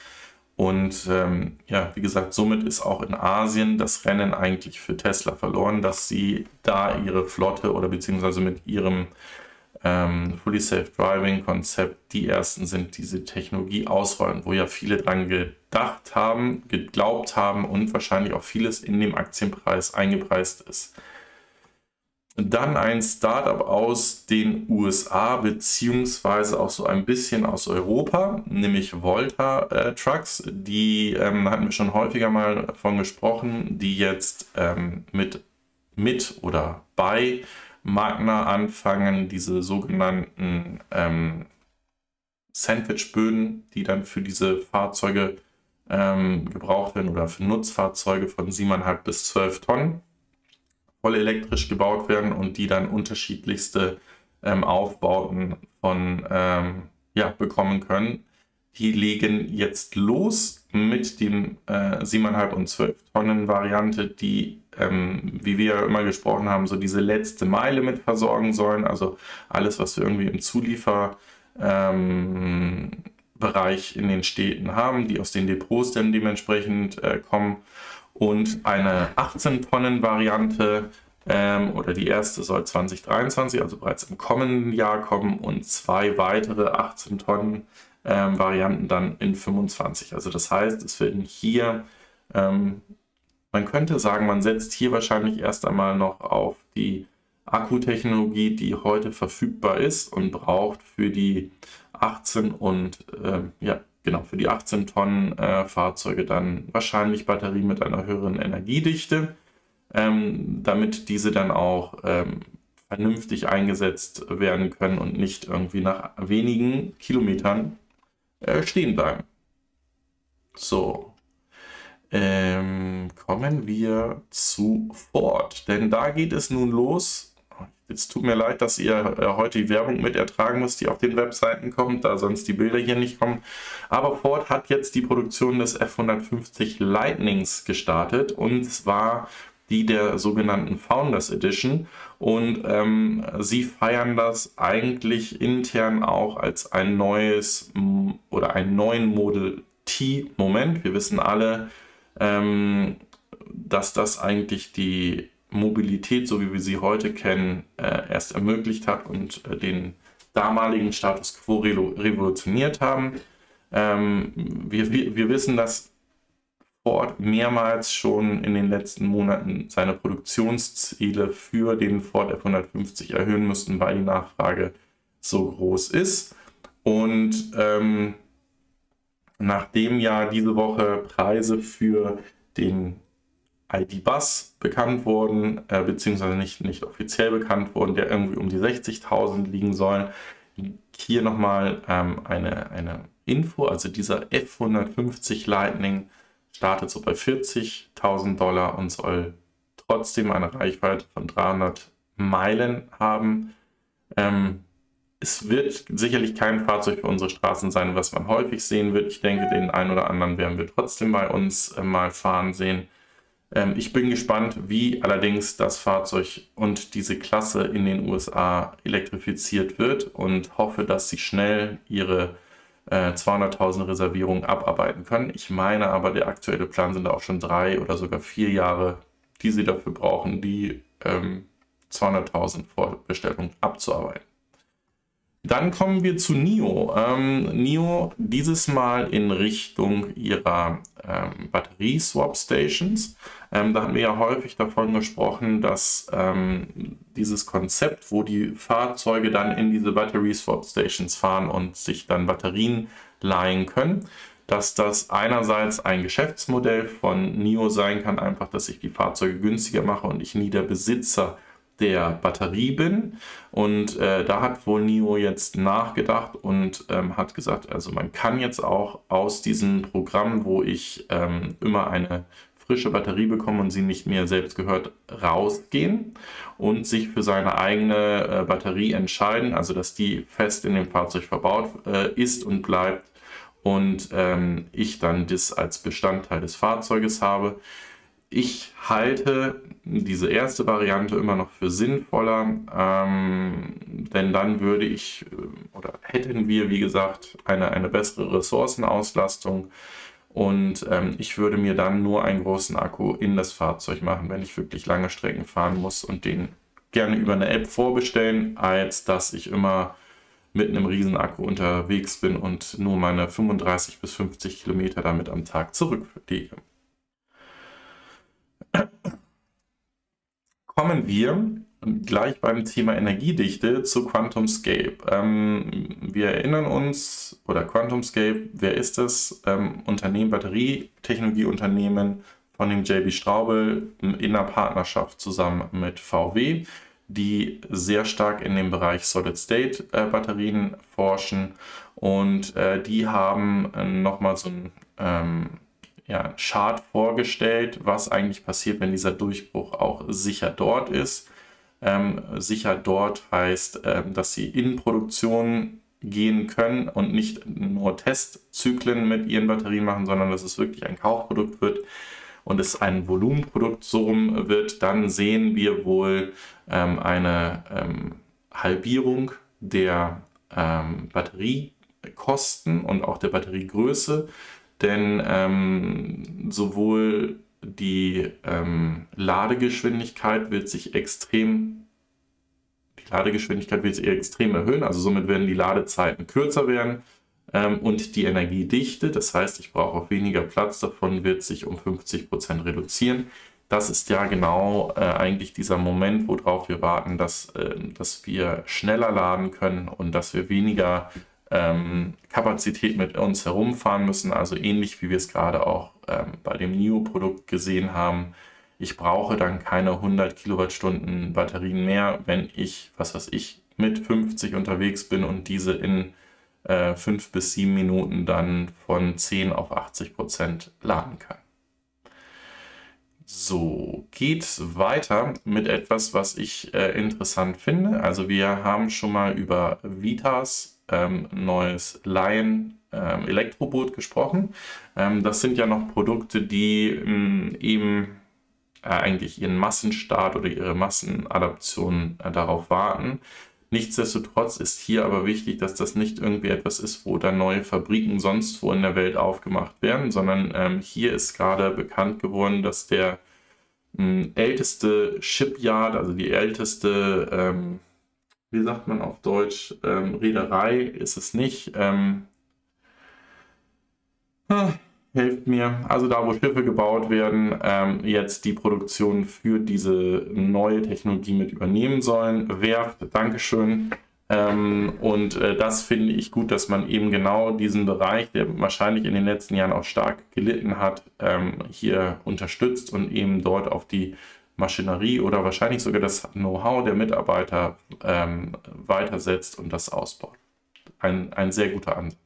Und ähm, ja, wie gesagt, somit ist auch in Asien das Rennen eigentlich für Tesla verloren, dass sie da ihre Flotte oder beziehungsweise mit ihrem ähm, Fully Safe Driving Konzept die ersten sind, diese Technologie ausrollen, wo ja viele dran gedacht haben, geglaubt haben und wahrscheinlich auch vieles in dem Aktienpreis eingepreist ist. Dann ein Startup aus den USA beziehungsweise auch so ein bisschen aus Europa, nämlich Volta äh, Trucks. Die ähm, hatten wir schon häufiger mal davon gesprochen, die jetzt ähm, mit, mit oder bei Magna anfangen, diese sogenannten ähm, Sandwichböden, die dann für diese Fahrzeuge ähm, gebraucht werden oder für Nutzfahrzeuge von 7,5 bis 12 Tonnen voll elektrisch gebaut werden und die dann unterschiedlichste ähm, Aufbauten von ähm, ja, bekommen können. Die legen jetzt los mit dem äh, 7,5 und 12 Tonnen Variante, die, ähm, wie wir immer gesprochen haben, so diese letzte Meile mit versorgen sollen. Also alles, was wir irgendwie im Zulieferbereich ähm, in den Städten haben, die aus den Depots dann dementsprechend äh, kommen. Und eine 18-Tonnen-Variante ähm, oder die erste soll 2023, also bereits im kommenden Jahr kommen. Und zwei weitere 18 Tonnen ähm, Varianten dann in 25. Also das heißt, es werden hier, ähm, man könnte sagen, man setzt hier wahrscheinlich erst einmal noch auf die Akkutechnologie, die heute verfügbar ist und braucht für die 18 und äh, ja, genau, für die 18 Tonnen äh, Fahrzeuge dann wahrscheinlich Batterien mit einer höheren Energiedichte, ähm, damit diese dann auch ähm, vernünftig eingesetzt werden können und nicht irgendwie nach wenigen Kilometern äh, stehen bleiben. So, ähm, kommen wir zu Ford, denn da geht es nun los Jetzt tut mir leid, dass ihr äh, heute die Werbung mit ertragen müsst, die auf den Webseiten kommt, da sonst die Bilder hier nicht kommen. Aber Ford hat jetzt die Produktion des F150 Lightnings gestartet und zwar die der sogenannten Founders Edition. Und ähm, sie feiern das eigentlich intern auch als ein neues oder einen neuen Model T-Moment. Wir wissen alle, ähm, dass das eigentlich die Mobilität, so wie wir sie heute kennen, äh, erst ermöglicht hat und äh, den damaligen Status quo revolutioniert haben. Ähm, wir, wir, wir, wissen, dass Ford mehrmals schon in den letzten Monaten seine Produktionsziele für den Ford F150 erhöhen müssten, weil die Nachfrage so groß ist. Und ähm, nachdem ja diese Woche Preise für den ID-Bus bekannt wurden, äh, beziehungsweise nicht, nicht offiziell bekannt wurden, der irgendwie um die 60.000 liegen sollen, hier nochmal ähm, eine, eine Info, also dieser F150 Lightning startet so bei 40.000 Dollar und soll trotzdem eine Reichweite von 300 Meilen haben. Ähm, es wird sicherlich kein Fahrzeug für unsere Straßen sein, was man häufig sehen wird. Ich denke, den einen oder anderen werden wir trotzdem bei uns äh, mal fahren sehen. Ähm, ich bin gespannt, wie allerdings das Fahrzeug und diese Klasse in den USA elektrifiziert wird und hoffe, dass sie schnell ihre äh, 200.000 Reservierungen abarbeiten können. Ich meine aber, der aktuelle Plan sind auch schon drei oder sogar vier Jahre, die sie dafür brauchen, die ähm, 200.000 Vorbestellungen abzuarbeiten. Dann kommen wir zu NIO. Ähm, NIO dieses Mal in Richtung ihrer ähm, Batterie-Swap-Stations. Ähm, da haben wir ja häufig davon gesprochen, dass ähm, dieses Konzept, wo die Fahrzeuge dann in diese Batterie-Swap-Stations fahren und sich dann Batterien leihen können, dass das einerseits ein Geschäftsmodell von NIO sein kann, einfach, dass ich die Fahrzeuge günstiger mache und ich nie der Besitzer der Batterie bin. Und äh, da hat wohl NIO jetzt nachgedacht und ähm, hat gesagt, also man kann jetzt auch aus diesem Programm, wo ich ähm, immer eine frische Batterie bekomme und sie nicht mehr selbst gehört, rausgehen und sich für seine eigene äh, Batterie entscheiden, also dass die fest in dem Fahrzeug verbaut äh, ist und bleibt und ähm, ich dann das als Bestandteil des Fahrzeuges habe. Ich halte diese erste Variante immer noch für sinnvoller, ähm, denn dann würde ich äh, oder hätten wir, wie gesagt, eine, eine bessere Ressourcenauslastung und ähm, ich würde mir dann nur einen großen Akku in das Fahrzeug machen, wenn ich wirklich lange Strecken fahren muss und den gerne über eine App vorbestellen, als dass ich immer mit einem riesen Akku unterwegs bin und nur meine 35 bis 50 Kilometer damit am Tag zurücklege. Kommen wir gleich beim Thema Energiedichte zu QuantumScape. Ähm, wir erinnern uns, oder QuantumScape, wer ist das? Ähm, Unternehmen, Batterietechnologieunternehmen von dem JB Straubel in einer Partnerschaft zusammen mit VW, die sehr stark in dem Bereich Solid-State-Batterien äh, forschen und äh, die haben äh, nochmal so ein ähm, ja, Chart vorgestellt, was eigentlich passiert, wenn dieser Durchbruch auch sicher dort ist. Ähm, sicher dort heißt, ähm, dass sie in Produktion gehen können und nicht nur Testzyklen mit ihren Batterien machen, sondern dass es wirklich ein Kaufprodukt wird und es ein Volumenprodukt so rum wird, dann sehen wir wohl ähm, eine ähm, Halbierung der ähm, Batteriekosten und auch der Batteriegröße. Denn ähm, sowohl die ähm, Ladegeschwindigkeit wird sich extrem, die Ladegeschwindigkeit wird sich extrem erhöhen, also somit werden die Ladezeiten kürzer werden ähm, und die Energiedichte, das heißt, ich brauche auch weniger Platz davon, wird sich um 50 Prozent reduzieren. Das ist ja genau äh, eigentlich dieser Moment, worauf wir warten, dass, äh, dass wir schneller laden können und dass wir weniger ähm, Kapazität mit uns herumfahren müssen, also ähnlich wie wir es gerade auch ähm, bei dem NIO-Produkt gesehen haben. Ich brauche dann keine 100 Kilowattstunden Batterien mehr, wenn ich, was weiß ich, mit 50 unterwegs bin und diese in äh, 5 bis 7 Minuten dann von 10 auf 80 Prozent laden kann. So, geht weiter mit etwas, was ich äh, interessant finde. Also wir haben schon mal über Vitas ähm, neues Lion ähm, Elektroboot gesprochen. Ähm, das sind ja noch Produkte, die ähm, eben äh, eigentlich ihren Massenstart oder ihre Massenadaption äh, darauf warten. Nichtsdestotrotz ist hier aber wichtig, dass das nicht irgendwie etwas ist, wo dann neue Fabriken sonst wo in der Welt aufgemacht werden, sondern ähm, hier ist gerade bekannt geworden, dass der ähm, älteste Shipyard, also die älteste ähm, wie sagt man auf Deutsch, ähm, Reederei ist es nicht. Ähm, ah, helft mir. Also da, wo Schiffe gebaut werden, ähm, jetzt die Produktion für diese neue Technologie mit übernehmen sollen. Werft, Dankeschön. Ähm, und äh, das finde ich gut, dass man eben genau diesen Bereich, der wahrscheinlich in den letzten Jahren auch stark gelitten hat, ähm, hier unterstützt und eben dort auf die Maschinerie oder wahrscheinlich sogar das Know-how der Mitarbeiter ähm, weitersetzt und das ausbaut. Ein, ein sehr guter Ansatz.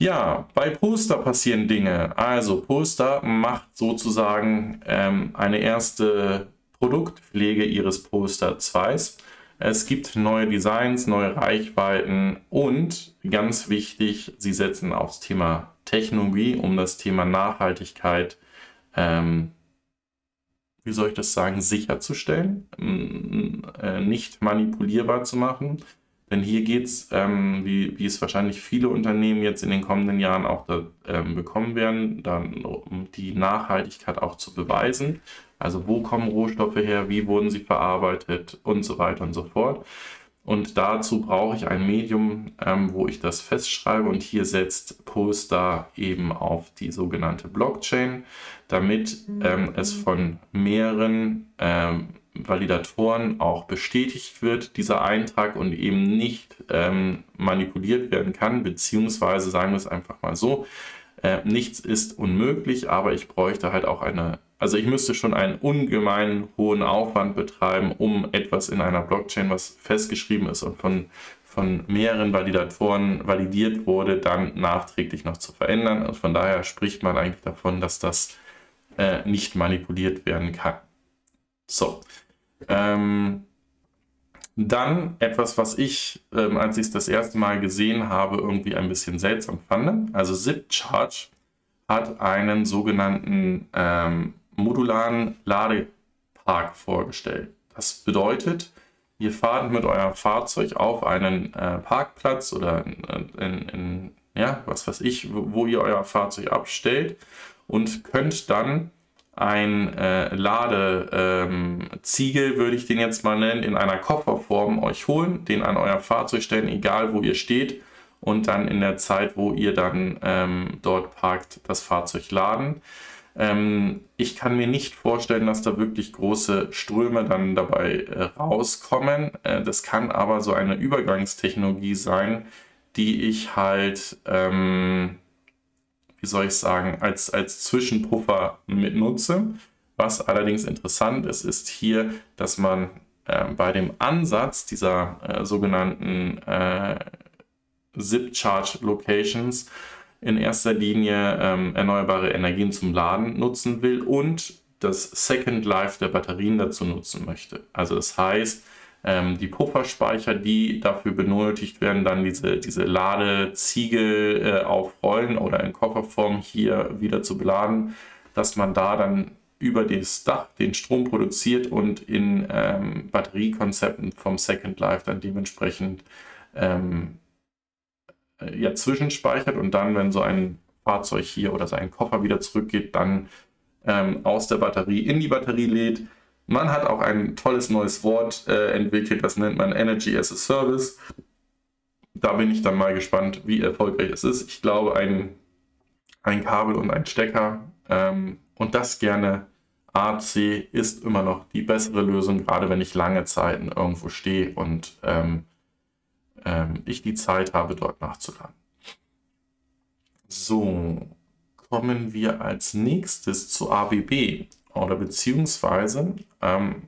Ja, bei Poster passieren Dinge. Also Poster macht sozusagen ähm, eine erste Produktpflege ihres Poster 2. Es gibt neue Designs, neue Reichweiten und ganz wichtig, sie setzen aufs Thema Technologie, um das Thema Nachhaltigkeit, ähm, wie soll ich das sagen, sicherzustellen, äh, nicht manipulierbar zu machen. Denn hier geht es, ähm, wie, wie es wahrscheinlich viele Unternehmen jetzt in den kommenden Jahren auch da, ähm, bekommen werden, dann, um die Nachhaltigkeit auch zu beweisen. Also wo kommen Rohstoffe her, wie wurden sie verarbeitet und so weiter und so fort. Und dazu brauche ich ein Medium, ähm, wo ich das festschreibe. Und hier setzt Poster eben auf die sogenannte Blockchain, damit ähm, es von mehreren ähm, Validatoren auch bestätigt wird, dieser Eintrag und eben nicht ähm, manipuliert werden kann, beziehungsweise sagen wir es einfach mal so, äh, nichts ist unmöglich, aber ich bräuchte halt auch eine, also ich müsste schon einen ungemein hohen Aufwand betreiben, um etwas in einer Blockchain, was festgeschrieben ist und von, von mehreren Validatoren validiert wurde, dann nachträglich noch zu verändern. Und von daher spricht man eigentlich davon, dass das äh, nicht manipuliert werden kann. So. Ähm, dann etwas, was ich, ähm, als ich es das erste Mal gesehen habe, irgendwie ein bisschen seltsam fand. Also ZipCharge hat einen sogenannten ähm, modularen Ladepark vorgestellt. Das bedeutet, ihr fahrt mit eurem Fahrzeug auf einen äh, Parkplatz oder in, in, in, ja, was weiß ich, wo, wo ihr euer Fahrzeug abstellt und könnt dann ein äh, Ladeziegel, ähm, würde ich den jetzt mal nennen, in einer Kofferform euch holen, den an euer Fahrzeug stellen, egal wo ihr steht und dann in der Zeit, wo ihr dann ähm, dort parkt, das Fahrzeug laden. Ähm, ich kann mir nicht vorstellen, dass da wirklich große Ströme dann dabei äh, rauskommen. Äh, das kann aber so eine Übergangstechnologie sein, die ich halt ähm, wie soll ich sagen, als, als Zwischenpuffer mitnutze. Was allerdings interessant ist, ist hier, dass man äh, bei dem Ansatz dieser äh, sogenannten äh, Zip-Charge Locations in erster Linie ähm, erneuerbare Energien zum Laden nutzen will und das Second Life der Batterien dazu nutzen möchte. Also das heißt, ähm, die Pufferspeicher, die dafür benötigt werden, dann diese, diese Ladeziegel äh, aufrollen oder in Kofferform hier wieder zu beladen, dass man da dann über das Dach den Strom produziert und in ähm, Batteriekonzepten vom Second Life dann dementsprechend ähm, äh, ja, zwischenspeichert und dann, wenn so ein Fahrzeug hier oder sein Koffer wieder zurückgeht, dann ähm, aus der Batterie in die Batterie lädt man hat auch ein tolles neues Wort äh, entwickelt, das nennt man Energy as a Service. Da bin ich dann mal gespannt, wie erfolgreich es ist. Ich glaube, ein, ein Kabel und ein Stecker ähm, und das gerne AC ist immer noch die bessere Lösung, gerade wenn ich lange Zeiten irgendwo stehe und ähm, ähm, ich die Zeit habe, dort nachzuladen. So, kommen wir als nächstes zu ABB oder beziehungsweise ähm,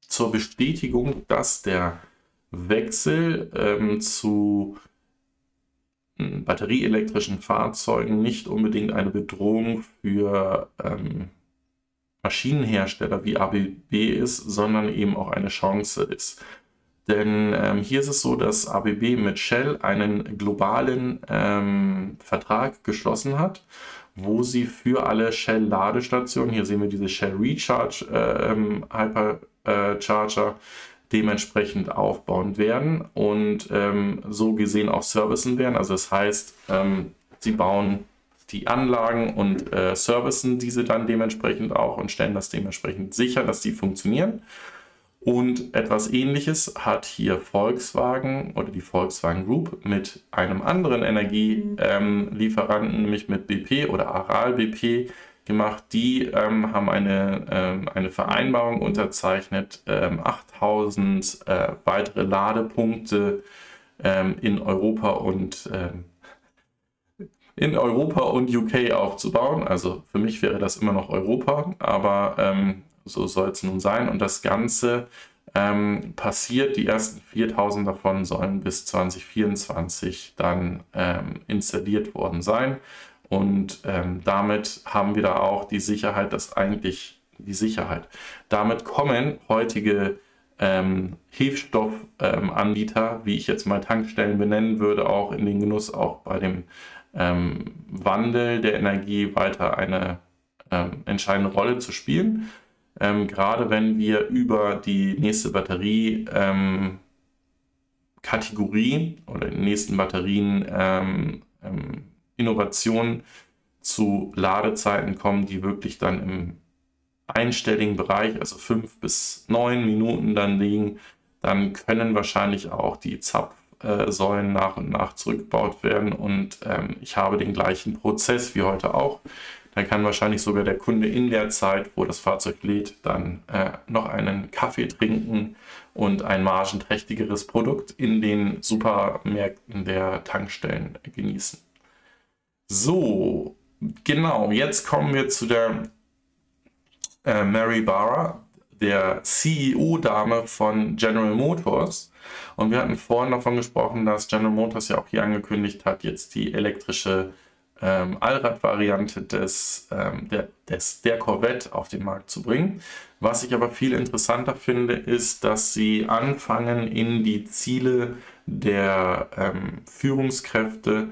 zur Bestätigung, dass der Wechsel ähm, zu hm, batterieelektrischen Fahrzeugen nicht unbedingt eine Bedrohung für ähm, Maschinenhersteller wie ABB ist, sondern eben auch eine Chance ist. Denn ähm, hier ist es so, dass ABB mit Shell einen globalen ähm, Vertrag geschlossen hat wo sie für alle Shell-Ladestationen, hier sehen wir diese Shell Recharge äh, ähm, Hypercharger, äh, dementsprechend aufbauen werden und ähm, so gesehen auch servicen werden. Also das heißt, ähm, sie bauen die Anlagen und äh, servicen diese dann dementsprechend auch und stellen das dementsprechend sicher, dass die funktionieren. Und etwas ähnliches hat hier Volkswagen oder die Volkswagen Group mit einem anderen Energielieferanten, ähm, nämlich mit BP oder Aral BP gemacht. Die ähm, haben eine, ähm, eine Vereinbarung unterzeichnet, 8000 ähm, äh, weitere Ladepunkte ähm, in Europa und ähm, in Europa und UK aufzubauen. Also für mich wäre das immer noch Europa, aber ähm, so soll es nun sein. Und das Ganze ähm, passiert. Die ersten 4000 davon sollen bis 2024 dann ähm, installiert worden sein. Und ähm, damit haben wir da auch die Sicherheit, dass eigentlich die Sicherheit. Damit kommen heutige ähm, Hilfsstoffanbieter, wie ich jetzt mal Tankstellen benennen würde, auch in den Genuss, auch bei dem ähm, Wandel der Energie weiter eine ähm, entscheidende Rolle zu spielen. Ähm, gerade wenn wir über die nächste Batterie ähm, oder die nächsten Batterien ähm, ähm, Innovationen zu Ladezeiten kommen, die wirklich dann im einstelligen Bereich, also fünf bis neun Minuten dann liegen, dann können wahrscheinlich auch die Zapfsäulen nach und nach zurückgebaut werden und ähm, ich habe den gleichen Prozess wie heute auch. Dann kann wahrscheinlich sogar der Kunde in der Zeit, wo das Fahrzeug lädt, dann äh, noch einen Kaffee trinken und ein margenträchtigeres Produkt in den Supermärkten der Tankstellen genießen. So, genau, jetzt kommen wir zu der äh, Mary Barra, der CEO-Dame von General Motors. Und wir hatten vorhin davon gesprochen, dass General Motors ja auch hier angekündigt hat, jetzt die elektrische ähm, Allrad-Variante des, ähm, der, des, der Corvette auf den Markt zu bringen. Was ich aber viel interessanter finde, ist, dass sie anfangen, in die Ziele der ähm, Führungskräfte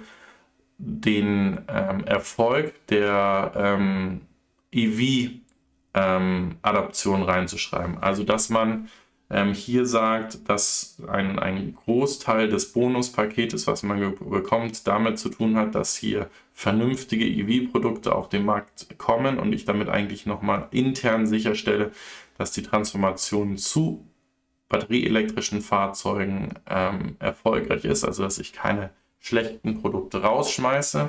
den ähm, Erfolg der ähm, EV-Adaption ähm, reinzuschreiben. Also, dass man ähm, hier sagt, dass ein, ein Großteil des Bonuspaketes, was man bekommt, damit zu tun hat, dass hier vernünftige EV-Produkte auf den Markt kommen und ich damit eigentlich nochmal intern sicherstelle, dass die Transformation zu batterieelektrischen Fahrzeugen ähm, erfolgreich ist, also dass ich keine schlechten Produkte rausschmeiße.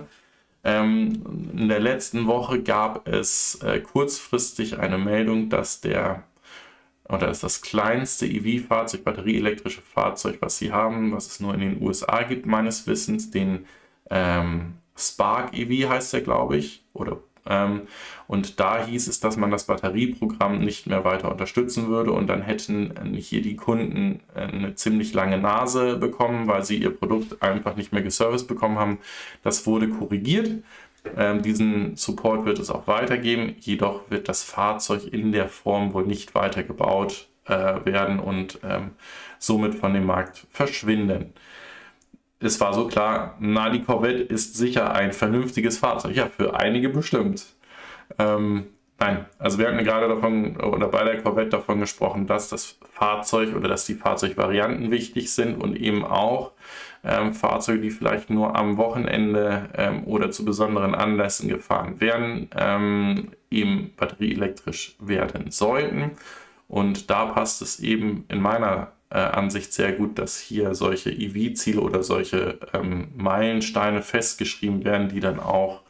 Ähm, in der letzten Woche gab es äh, kurzfristig eine Meldung, dass der oder ist das kleinste EV-Fahrzeug, batterieelektrische Fahrzeug, was sie haben, was es nur in den USA gibt, meines Wissens, den ähm, Spark EV heißt der, glaube ich, oder ähm, und da hieß es, dass man das Batterieprogramm nicht mehr weiter unterstützen würde und dann hätten hier die Kunden eine ziemlich lange Nase bekommen, weil sie ihr Produkt einfach nicht mehr geserviced bekommen haben. Das wurde korrigiert. Ähm, diesen Support wird es auch weitergeben, jedoch wird das Fahrzeug in der Form wohl nicht weitergebaut äh, werden und ähm, somit von dem Markt verschwinden. Es war so klar, na, die Corvette ist sicher ein vernünftiges Fahrzeug. Ja, für einige bestimmt. Ähm, nein, also wir hatten gerade davon, oder bei der Corvette davon gesprochen, dass das Fahrzeug oder dass die Fahrzeugvarianten wichtig sind und eben auch ähm, Fahrzeuge, die vielleicht nur am Wochenende ähm, oder zu besonderen Anlässen gefahren werden, ähm, eben batterieelektrisch werden sollten. Und da passt es eben in meiner äh, Ansicht sehr gut, dass hier solche EV-Ziele oder solche ähm, Meilensteine festgeschrieben werden, die dann auch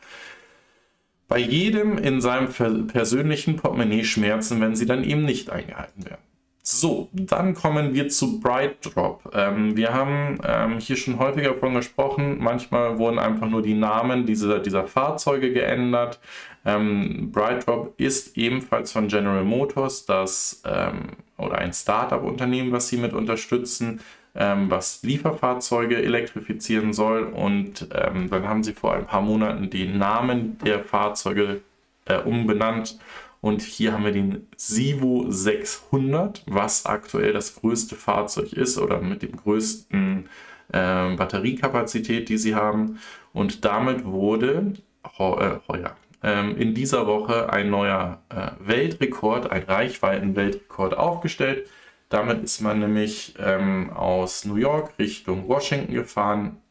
bei jedem in seinem persönlichen Portemonnaie schmerzen, wenn sie dann eben nicht eingehalten werden. So, dann kommen wir zu BrightDrop. Ähm, wir haben ähm, hier schon häufiger davon gesprochen. Manchmal wurden einfach nur die Namen dieser, dieser Fahrzeuge geändert. Ähm, BrightDrop ist ebenfalls von General Motors das ähm, oder ein Startup-Unternehmen, was sie mit unterstützen, ähm, was Lieferfahrzeuge elektrifizieren soll. Und ähm, dann haben sie vor ein paar Monaten den Namen der Fahrzeuge äh, umbenannt und hier haben wir den Sivo 600, was aktuell das größte Fahrzeug ist oder mit dem größten äh, Batteriekapazität, die sie haben. Und damit wurde heuer, äh, in dieser Woche ein neuer äh, Weltrekord, ein Reichweiten-Weltrekord aufgestellt. Damit ist man nämlich ähm, aus New York Richtung Washington gefahren.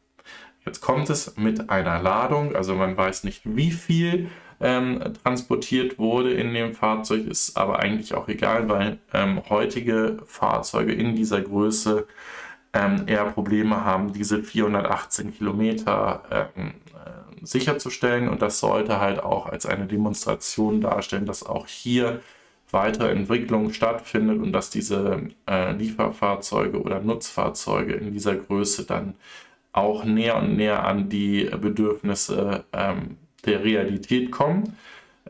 Jetzt kommt es mit einer Ladung, also man weiß nicht wie viel ähm, transportiert wurde in dem Fahrzeug, ist aber eigentlich auch egal, weil ähm, heutige Fahrzeuge in dieser Größe ähm, eher Probleme haben, diese 418 Kilometer ähm, äh, sicherzustellen. Und das sollte halt auch als eine Demonstration darstellen, dass auch hier weitere Entwicklung stattfindet und dass diese äh, Lieferfahrzeuge oder Nutzfahrzeuge in dieser Größe dann auch näher und näher an die Bedürfnisse ähm, der Realität kommen.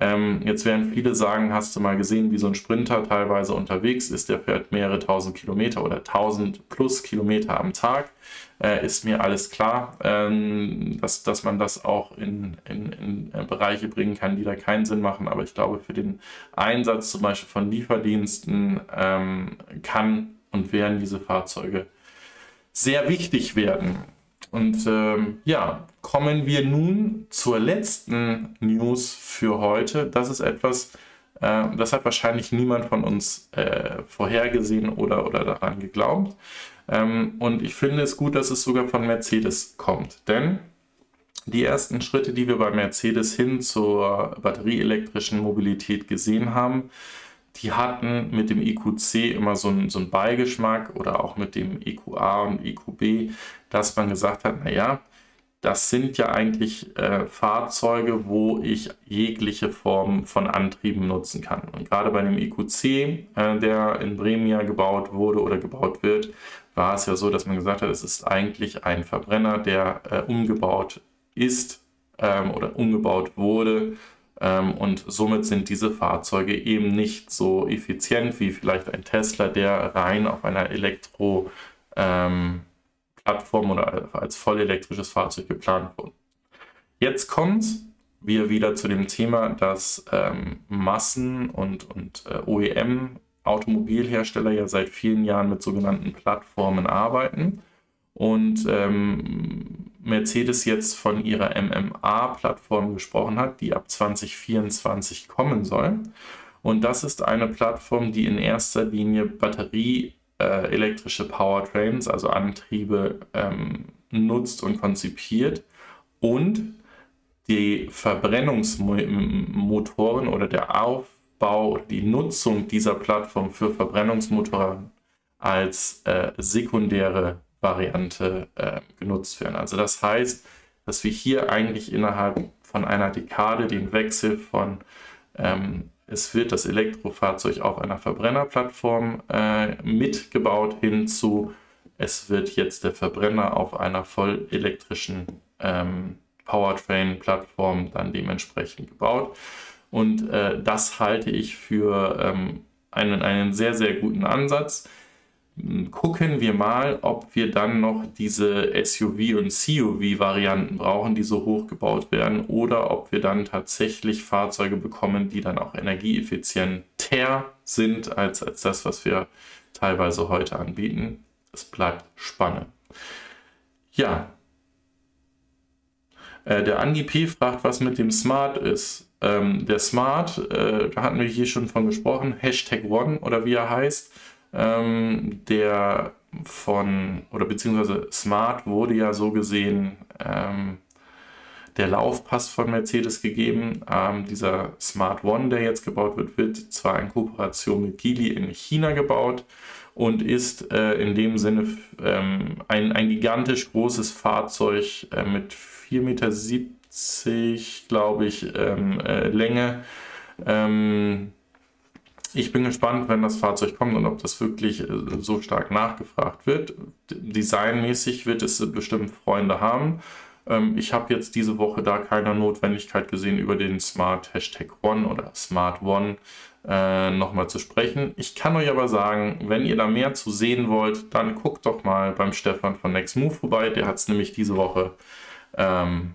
Ähm, jetzt werden viele sagen, hast du mal gesehen, wie so ein Sprinter teilweise unterwegs ist, der fährt mehrere tausend Kilometer oder tausend plus Kilometer am Tag. Äh, ist mir alles klar, ähm, dass, dass man das auch in, in, in äh, Bereiche bringen kann, die da keinen Sinn machen. Aber ich glaube, für den Einsatz zum Beispiel von Lieferdiensten ähm, kann und werden diese Fahrzeuge sehr wichtig werden. Und ähm, ja, kommen wir nun zur letzten News für heute. Das ist etwas, äh, das hat wahrscheinlich niemand von uns äh, vorhergesehen oder, oder daran geglaubt. Ähm, und ich finde es gut, dass es sogar von Mercedes kommt. Denn die ersten Schritte, die wir bei Mercedes hin zur batterieelektrischen Mobilität gesehen haben, die hatten mit dem EQC immer so einen, so einen Beigeschmack oder auch mit dem EQA und EQB, dass man gesagt hat, naja, das sind ja eigentlich äh, Fahrzeuge, wo ich jegliche Form von Antrieben nutzen kann. Und gerade bei dem EQC, äh, der in Bremen ja gebaut wurde oder gebaut wird, war es ja so, dass man gesagt hat, es ist eigentlich ein Verbrenner, der äh, umgebaut ist ähm, oder umgebaut wurde und somit sind diese Fahrzeuge eben nicht so effizient wie vielleicht ein Tesla, der rein auf einer Elektroplattform ähm, oder als vollelektrisches Fahrzeug geplant wurde. Jetzt kommt wir wieder zu dem Thema, dass ähm, Massen- und, und äh, OEM-Automobilhersteller ja seit vielen Jahren mit sogenannten Plattformen arbeiten. Und ähm, Mercedes jetzt von ihrer MMA-Plattform gesprochen hat, die ab 2024 kommen soll. Und das ist eine Plattform, die in erster Linie batterieelektrische äh, Powertrains, also Antriebe, ähm, nutzt und konzipiert und die Verbrennungsmotoren oder der Aufbau, die Nutzung dieser Plattform für Verbrennungsmotoren als äh, sekundäre Variante äh, genutzt werden. Also das heißt, dass wir hier eigentlich innerhalb von einer Dekade den Wechsel von ähm, es wird das Elektrofahrzeug auf einer Verbrennerplattform äh, mitgebaut hinzu, es wird jetzt der Verbrenner auf einer vollelektrischen ähm, Powertrain-Plattform dann dementsprechend gebaut. Und äh, das halte ich für ähm, einen, einen sehr, sehr guten Ansatz gucken wir mal, ob wir dann noch diese SUV- und CUV-Varianten brauchen, die so hoch gebaut werden, oder ob wir dann tatsächlich Fahrzeuge bekommen, die dann auch energieeffizienter sind als, als das, was wir teilweise heute anbieten. Es bleibt spannend. Ja, äh, der Andi P. fragt, was mit dem Smart ist. Ähm, der Smart, äh, da hatten wir hier schon von gesprochen, Hashtag One oder wie er heißt ähm, der von, oder beziehungsweise Smart wurde ja so gesehen ähm, der Laufpass von Mercedes gegeben. Ähm, dieser Smart One, der jetzt gebaut wird, wird zwar in Kooperation mit Geely in China gebaut und ist äh, in dem Sinne ähm, ein, ein gigantisch großes Fahrzeug äh, mit 4,70 Meter, glaube ich, ähm, äh, Länge. Ähm, ich bin gespannt, wenn das Fahrzeug kommt und ob das wirklich äh, so stark nachgefragt wird. Designmäßig wird es bestimmt Freunde haben. Ähm, ich habe jetzt diese Woche da keine Notwendigkeit gesehen, über den Smart Hashtag One oder Smart One äh, nochmal zu sprechen. Ich kann euch aber sagen, wenn ihr da mehr zu sehen wollt, dann guckt doch mal beim Stefan von Next Move vorbei. Der hat es nämlich diese Woche ähm,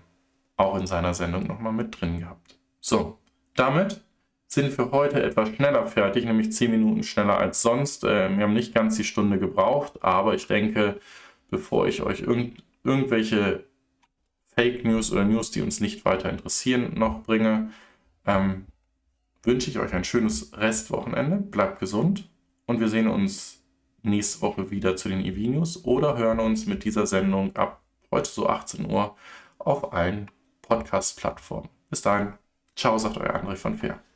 auch in seiner Sendung nochmal mit drin gehabt. So, damit sind für heute etwas schneller fertig, nämlich 10 Minuten schneller als sonst. Äh, wir haben nicht ganz die Stunde gebraucht, aber ich denke, bevor ich euch irgend, irgendwelche Fake News oder News, die uns nicht weiter interessieren, noch bringe, ähm, wünsche ich euch ein schönes Restwochenende. Bleibt gesund und wir sehen uns nächste Woche wieder zu den EV-News oder hören uns mit dieser Sendung ab heute so 18 Uhr auf allen Podcast-Plattformen. Bis dahin. Ciao, sagt euer André von Fair.